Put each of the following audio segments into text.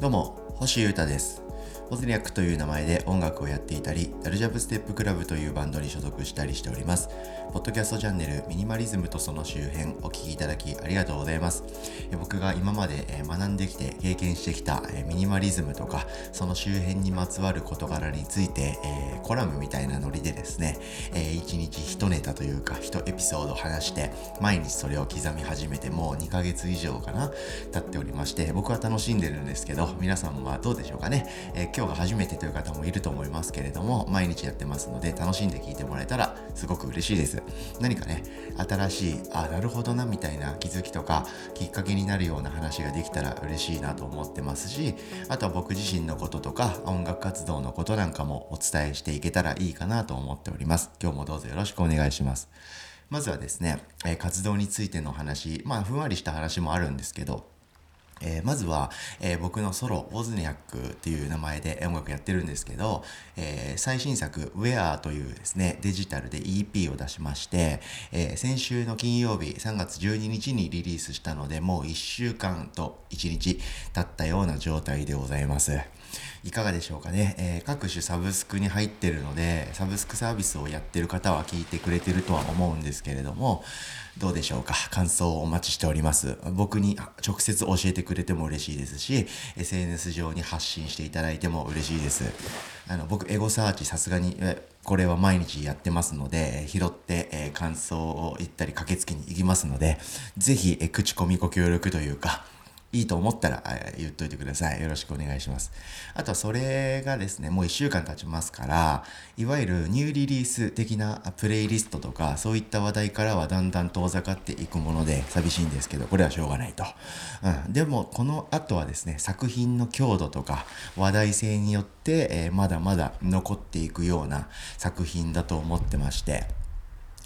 どうも、星優太です。ポズニャックという名前で音楽をやっていたり、ダルジャブステップクラブというバンドに所属したりしております。ポッドキャストチャンネルミニマリズムとその周辺お聞きいただきありがとうございます。僕が今まで学んできて経験してきたミニマリズムとか、その周辺にまつわる事柄について、コラムみたいなノリでですね、え1日1ネタというか1エピソード話して、毎日それを刻み始めてもう2ヶ月以上かな、経っておりまして、僕は楽しんでるんですけど、皆さんはどうでしょうかね。えー今日が初めてという方もいると思いますけれども、毎日やってますので、楽しんで聞いてもらえたらすごく嬉しいです。何かね、新しい、あ、なるほどな、みたいな気づきとか、きっかけになるような話ができたら嬉しいなと思ってますし、あとは僕自身のこととか、音楽活動のことなんかもお伝えしていけたらいいかなと思っております。今日もどうぞよろしくお願いします。まずはですね、えー活動についての話、まあ、ふんわりした話もあるんですけど、えーまずは、えー僕のソロ、ウォズニャックっていう名前で音楽やってるんですけど、えー最新作、Where というですね、デジタルで EP を出しまして、え先週の金曜日、3月12日にリリースしたので、もう1週間と1日経ったような状態でございます。いかがでしょうかね、えー各種サブスクに入ってるので、サブスクサービスをやってる方は聞いてくれてるとは思うんですけれども、どうでしょうか？感想をお待ちしております。僕に直接教えてくれても嬉しいですし、SNS 上に発信していただいても嬉しいです。あの、僕、エゴサーチさすがに、これは毎日やってますので、拾って、えー感想を言ったり駆けつけに行きますので、ぜひ、え口コミご協力というか、いいと思ったら言っといてください。よろしくお願いします。あとはそれがですね、もう1週間経ちますから、いわゆるニューリリース的なプレイリストとか、そういった話題からはだんだん遠ざかっていくもので寂しいんですけど、これはしょうがないと。うん、でも、この後はですね、作品の強度とか話題性によって、えーまだまだ残っていくような作品だと思ってまして、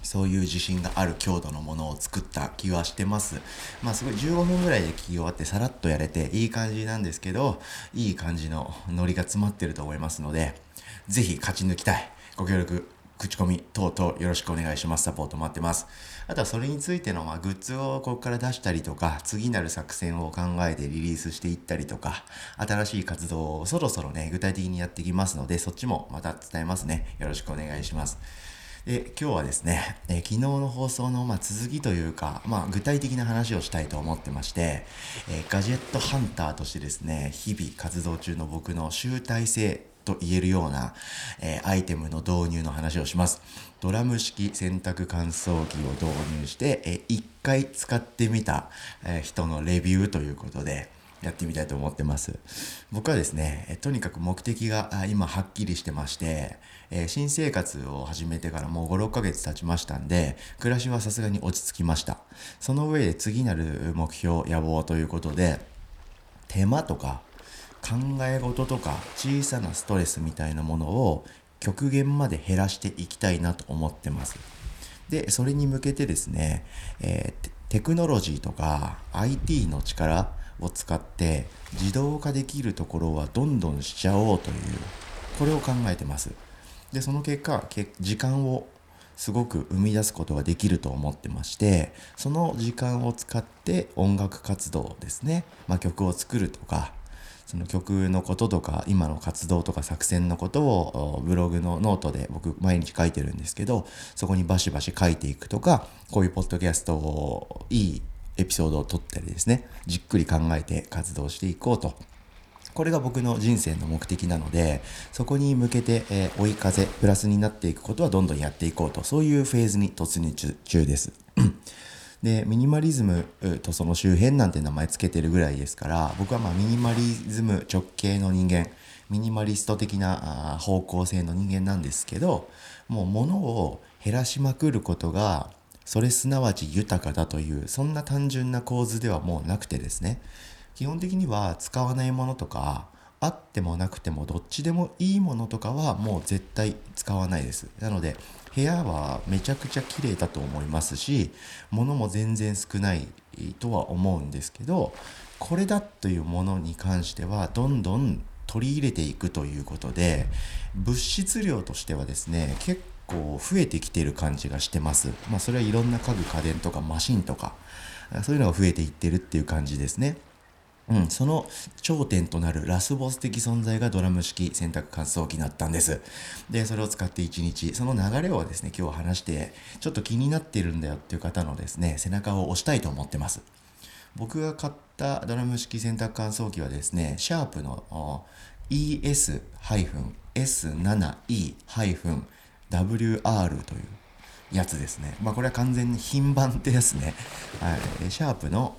そういう自信がある強度のものを作った気はしてます。まあすごい15分ぐらいで聞き終わってさらっとやれていい感じなんですけど、いい感じのノリが詰まってると思いますので、ぜひ勝ち抜きたい。ご協力、口コミ等々よろしくお願いします。サポート待ってます。あとはそれについてのまあグッズをここから出したりとか、次なる作戦を考えてリリースしていったりとか、新しい活動をそろそろね、具体的にやっていきますので、そっちもまた伝えますね。よろしくお願いします。で今日はですね、え昨日の放送のま続きというか、まあ、具体的な話をしたいと思ってまして、えガジェットハンターとしてですね日々活動中の僕の集大成と言えるような、えーアイテムの導入の話をします。ドラム式洗濯乾燥機を導入して、えー1回使ってみた、えー人のレビューということでやってみたいと思ってます。僕はですね、とにかく目的が今はっきりしてまして、え新生活を始めてからもう5、6ヶ月経ちましたんで、暮らしはさすがに落ち着きました。その上で次なる目標、野望ということで、手間とか考え事とか小さなストレスみたいなものを極限まで減らしていきたいなと思ってます。で、それに向けてですね、えーテクノロジーとか IT の力を使って自動化できるところはどんどんしちゃおうという、これを考えてます。で、その結果、時間をすごく生み出すことができると思ってまして、その時間を使って音楽活動ですね、まあ、曲を作るとか、その曲のこととか今の活動とか作戦のことをブログのノートで僕毎日書いてるんですけどそこにバシバシ書いていくとかこういうポッドキャストをいいエピソードを録ったりですねじっくり考えて活動していこうとこれが僕の人生の目的なのでそこに向けて、えー追い風プラスになっていくことはどんどんやっていこうとそういうフェーズに突入中です。でミニマリズムとその周辺なんて名前つけてるぐらいですから僕はまミニマリズム直系の人間ミニマリスト的なあ方向性の人間なんですけどもう物を減らしまくることがそれすなわち豊かだというそんな単純な構図ではもうなくてですね。基本的には使わないものとかあってもなくてもどっちでもいいものとかはもう絶対使わないです。なので部屋はめちゃくちゃ綺麗だと思いますし物も全然少ないとは思うんですけどこれだというものに関してはどんどん取り入れていくということで物質量としてはですね結構増えてきてる感じがしてますまあそれはいろんな家具家電とかマシンとかそういうのが増えていってるっていう感じですねうん、その頂点となるラスボス的存在がドラム式洗濯乾燥機だったんです。で、それを使って1日、その流れをですね、今日話して、ちょっと気になってるんだよっていう方のですね、背中を押したいと思ってます。僕が買ったドラム式洗濯乾燥機はですね、シャープの ES-S7E- WR というやつですね。まあこれは完全に品番ってやつね。はい。シャープの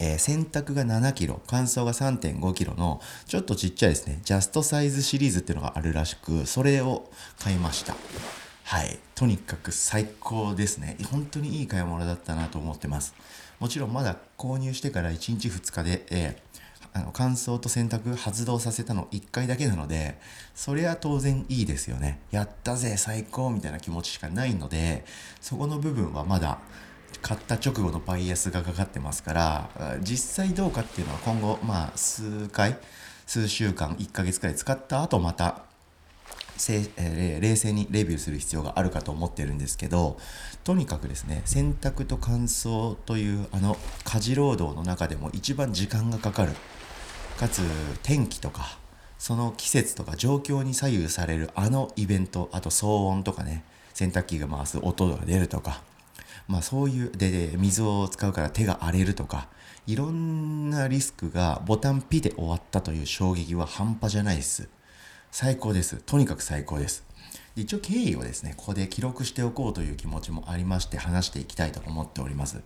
えー、洗濯が7キロ、乾燥が3.5キロの、ちょっとちっちゃいですね、ジャストサイズシリーズっていうのがあるらしく、それを買いました。はい。とにかく最高ですね。本当にいい買い物だったなと思ってます。もちろんまだ購入してから1日2日で、えー、あの乾燥と洗濯発動させたの1回だけなので、それは当然いいですよね。やったぜ、最高みたいな気持ちしかないので、そこの部分はまだ、買った直後のバイアスがかかってますから実際どうかっていうのは今後まあ数回数週間1ヶ月くらい使った後またせえ冷静にレビューする必要があるかと思ってるんですけどとにかくですね洗濯と乾燥というあの家事労働の中でも一番時間がかかるかつ天気とかその季節とか状況に左右されるあのイベントあと騒音とかね洗濯機が回す音が出るとかまあそういう、で、で水を使うから手が荒れるとか、いろんなリスクがボタンピで終わったという衝撃は半端じゃないです。最高です。とにかく最高です。一応経緯をですね、ここで記録しておこうという気持ちもありまして話していきたいと思っております。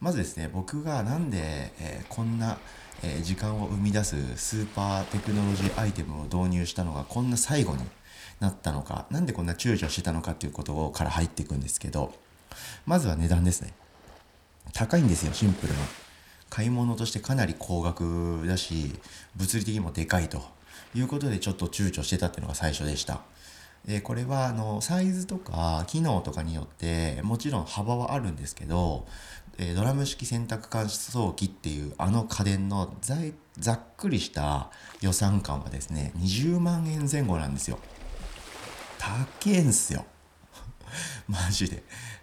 まずですね、僕がなんで、えー、こんな、え、時間を生み出すスーパーテクノロジーアイテムを導入したのがこんな最後になったのか、なんでこんな躊躇してたのかっていうことをから入っていくんですけど、まずは値段ですね。高いんですよ、シンプルな。買い物としてかなり高額だし、物理的にもでかいということでちょっと躊躇してたっていうのが最初でした。でこれはあのサイズとか機能とかによってもちろん幅はあるんですけど、えドラム式洗濯乾燥機っていうあの家電のざっくりした予算感はですね20万円前後なんですよ。高えんすよ。マジで。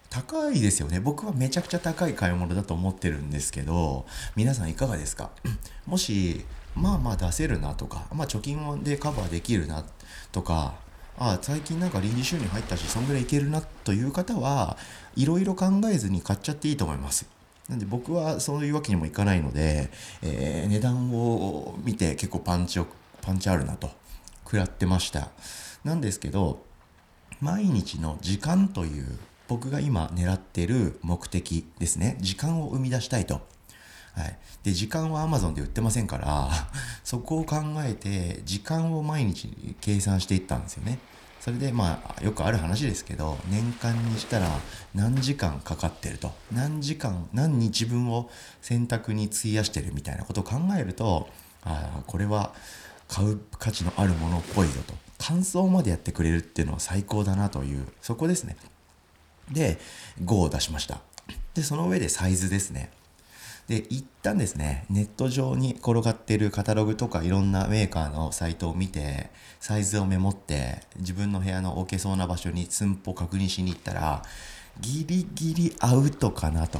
高いですよね。僕はめちゃくちゃ高い買い物だと思ってるんですけど、皆さんいかがですか？もし、まあまあ出せるなとか、まあ貯金でカバーできるなとか、あ、最近なんか臨時収入入ったし、そんぐらいいけるなという方は、いろいろ考えずに買っちゃっていいと思います。なんで僕はそういうわけにもいかないので、えー、値段を見て結構パンチを、パンチあるなと、食らってました。なんですけど、毎日の時間という僕が今狙ってる目的ですね。時間を生み出したいと。はい。で、時間は Amazon で売ってませんから、そこを考えて、時間を毎日計算していったんですよね。それでまあよくある話ですけど年間にしたら何時間かかってると。何時間何日分を選択に費やしてるみたいなことを考えるとああこれは買う価値のあるものっぽいぞと。感想までやってくれるっていうのは最高だなというそこですね。で5を出しました。でその上でサイズですね。で一旦ですね。ネット上に転がってるカタログとかいろんなメーカーのサイトを見てサイズをメモって自分の部屋の置けそうな場所に寸法確認しに行ったらギリギリアウトかなと。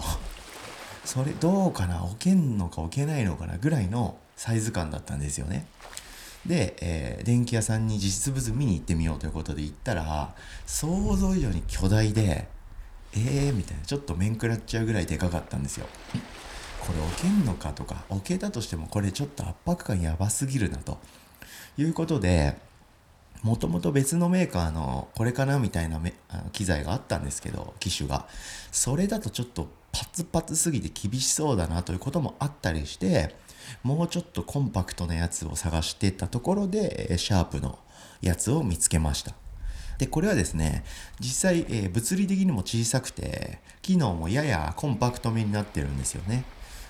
それどうかな？置けんのか置けないのかなぐらいのサイズ感だったんですよね。で、えー、電気屋さんに実物見に行ってみようということで行ったら想像以上に巨大でえーみたいな。ちょっと面食らっちゃうぐらいでかかったんですよ。これ置けんのかとか置けたとしてもこれちょっと圧迫感やばすぎるなと。いうことでもともと別のメーカーのこれかなみたいなあの機材があったんですけど機種が。それだとちょっとパツパツすぎて厳しそうだなということもあったりしてもうちょっとコンパクトなやつを探してたところでシャープのやつを見つけました。で、これはですね、実際、えー、物理的にも小さくて、機能もややコンパクトめになってるんですよね。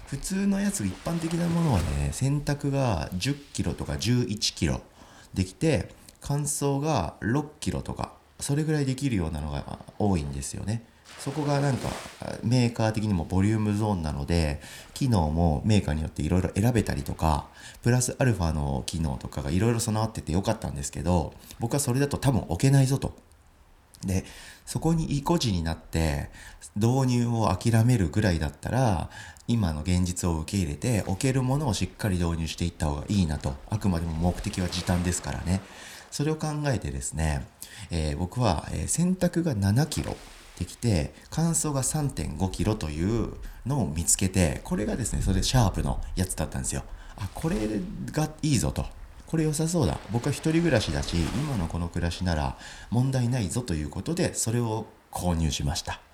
普通のやつ、一般的なものはね、洗濯が10キロとか11キロできて、乾燥が6キロとか、それぐらいできるようなのが多いんですよね。そこがなんかメーカー的にもボリュームゾーンなので機能もメーカーによっていろいろ選べたりとかプラスアルファの機能とかがいろいろ備わっててよかったんですけど僕はそれだと多分置けないぞと。でそこに意固地になって導入を諦めるぐらいだったら今の現実を受け入れて置けるものをしっかり導入していった方がいいなと。あくまでも目的は時短ですからね。それを考えてですね、えー、僕は、え、洗濯が7キロできて乾燥が3.5キロというのを見つけてこれがですねそれシャープのやつだったんですよ。あこれがいいぞと。これ良さそうだ。僕は一人暮らしだし今のこの暮らしなら問題ないぞということでそれを購入しました。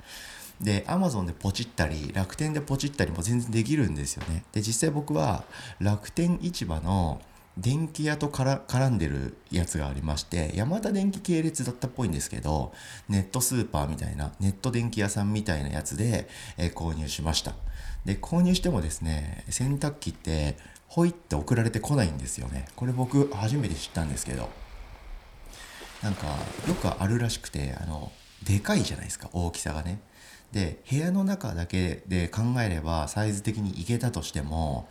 で Amazon でポチったり楽天でポチったりも全然できるんですよね。で実際僕は楽天市場の電気屋と絡んでるやつがありまして山田電機系列だったっぽいんですけどネットスーパーみたいなネット電気屋さんみたいなやつで、えー、購入しました。で購入してもですね洗濯機ってほいって送られてこないんですよね。これ僕初めて知ったんですけど。なんかよくあるらしくてあのでかいじゃないですか大きさがね。で部屋の中だけで考えればサイズ的にいけたとしても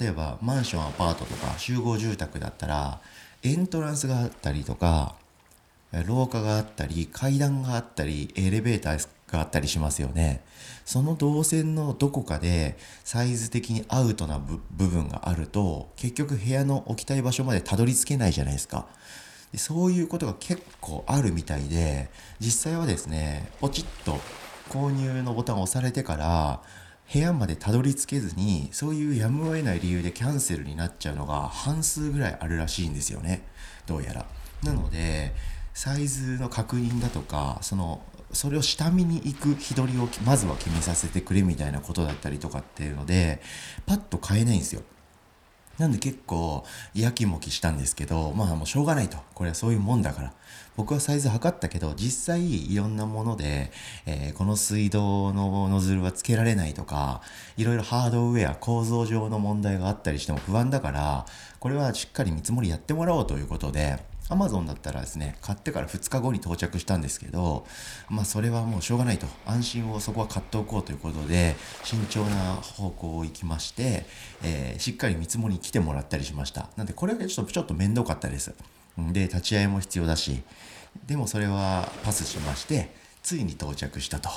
例えばマンションアパートとか集合住宅だったらエントランスがあったりとか廊下があったり階段があったりエレベーターがあったりしますよね。その動線のどこかでサイズ的にアウトな部分があると結局部屋の置きたい場所までたどり着けないじゃないですか。でそういうことが結構あるみたいで実際はですねポチッと購入のボタンを押されてから部屋までたどり着けずにそういうやむを得ない理由でキャンセルになっちゃうのが半数ぐらいあるらしいんですよね。どうやら。なのでサイズの確認だとかそのそれを下見に行く日取りをまずは決めさせてくれみたいなことだったりとかっていうのでパッと買えないんですよ。なんで結構やきもきしたんですけどまあもうしょうがないと。これはそういうもんだから。僕はサイズ測ったけど実際いろんなもので、えー、この水道のノズルはつけられないとかいろいろハードウェア構造上の問題があったりしても不安だからこれはしっかり見積もりやってもらおうということで Amazon だったらですね、買ってから2日後に到着したんですけど、まあそれはもうしょうがないと。安心をそこは買っておこうということで、慎重な方向を行きまして、えー、しっかり見積もりに来てもらったりしました。なんでこれがちょっとちょっと面倒かったです。で、立ち会いも必要だし、でもそれはパスしまして、ついに到着したと。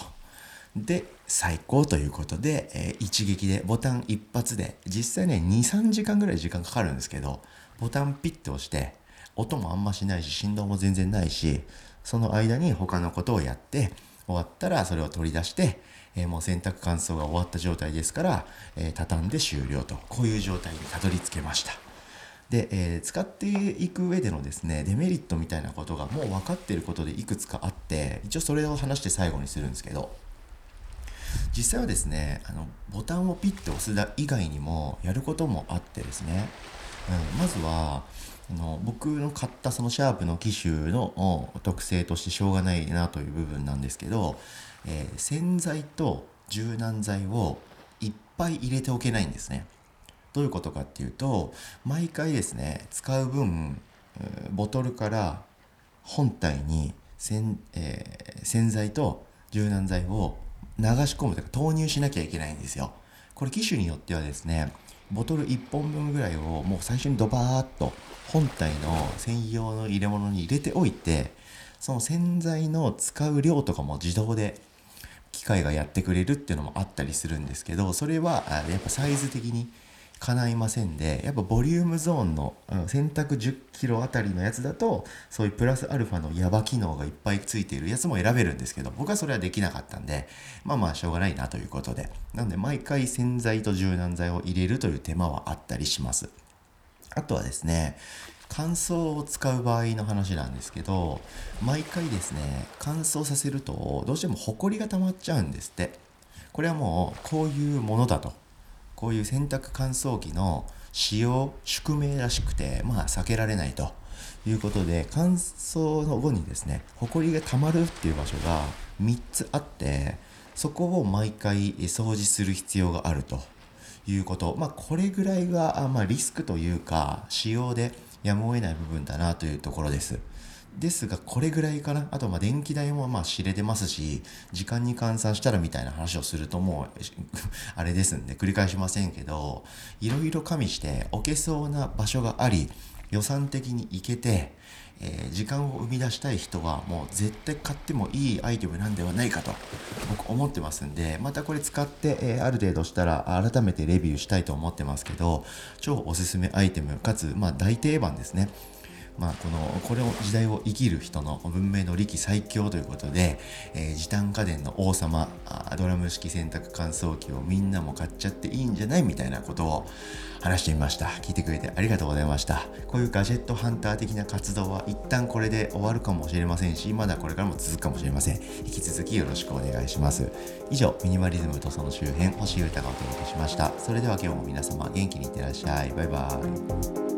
で、最高ということで、えー、一撃でボタン一発で、実際ね、2、3時間ぐらい時間かかるんですけど、ボタンピッて押して、音もあんましないし振動も全然ないしその間に他のことをやって終わったらそれを取り出して、えー、もう洗濯乾燥が終わった状態ですから、えー、畳んで終了と。こういう状態にたどり着けました。で、えー、使っていく上でのですねデメリットみたいなことがもう分かっていることでいくつかあって一応それを話して最後にするんですけど実際はですねあのボタンをピッて押す以外にもやることもあってですね、うん、まずはの僕の買ったそのシャープの機種の特性としてしょうがないなという部分なんですけど、えー、洗剤と柔軟剤をいっぱい入れておけないんですね。どういうことかっていうと毎回ですね使う分ボトルから本体に洗,、えー、洗剤と柔軟剤を流し込むというか投入しなきゃいけないんですよ。これ機種によってはですねボトル1本分ぐらいをもう最初にドバーッと本体の専用の入れ物に入れておいてその洗剤の使う量とかも自動で機械がやってくれるっていうのもあったりするんですけどそれはやっぱサイズ的に叶いませんでやっぱボリュームゾーンの洗濯1 0キロあたりのやつだとそういうプラスアルファのヤバ機能がいっぱいついているやつも選べるんですけど僕はそれはできなかったんでまあまあしょうがないなということで。なんで毎回洗剤と柔軟剤を入れるという手間はあったりします。あとはですね乾燥を使う場合の話なんですけど毎回ですね乾燥させるとどうしてもホコリが溜まっちゃうんですって。これはもうこういうものだと。こういう洗濯乾燥機の使用宿命らしくてまあ避けられないということで乾燥の後にですねホコリがたまるっていう場所が3つあってそこを毎回掃除する必要があるということまあこれぐらいが、まあ、リスクというか使用でやむを得ない部分だなというところです。ですが、これぐらいかな。あと、ま、電気代もま知れてますし、時間に換算したらみたいな話をするともう あれですんで、繰り返しませんけど、いろいろ加味して置けそうな場所があり、予算的にいけて、えー、時間を生み出したい人はもう絶対買ってもいいアイテムなんではないかと僕思ってますんでまたこれ使って、えー、ある程度したら改めてレビューしたいと思ってますけど超おすすめアイテムかつまあ大定番ですねまあ、このこれを時代を生きる人の文明の力最強ということで、えー、時短家電の王様ドラム式洗濯乾燥機をみんなも買っちゃっていいんじゃないみたいなことを話してみました。聞いてくれてありがとうございました。こういうガジェットハンター的な活動は一旦これで終わるかもしれませんしまだこれからも続くかもしれません。引き続きよろしくお願いします。以上ミニマリズムとその周辺星優太がお届けしました。それでは今日も皆様元気にいってらっしゃい。バイバーイ。